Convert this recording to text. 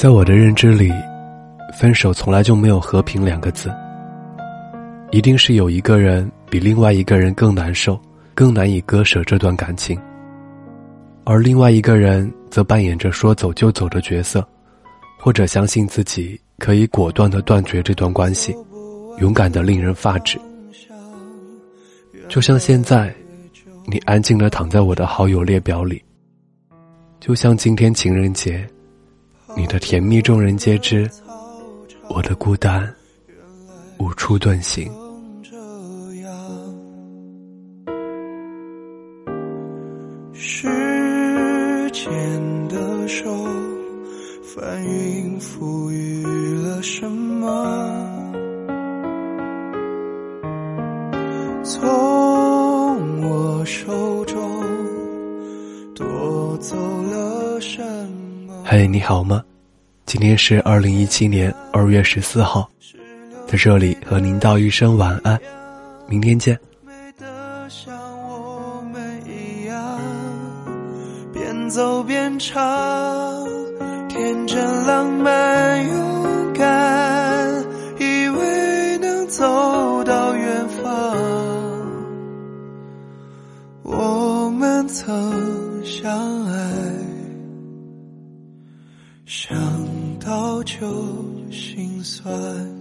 在我的认知里，分手从来就没有和平两个字。一定是有一个人比另外一个人更难受，更难以割舍这段感情，而另外一个人则扮演着说走就走的角色，或者相信自己可以果断的断绝这段关系，勇敢的令人发指。就像现在，你安静的躺在我的好友列表里，就像今天情人节。你的甜蜜众人皆知，我的孤单无处遁形。时间的手翻云覆雨了什么？从我手中夺走了什么？嘿，你好吗？今天是二零一七年二月十四号，在这里和您道一声晚安，明天见。美得像我们一样，边走边唱，天真浪漫勇敢，以为能走到远方。我们曾相爱。想到就心酸。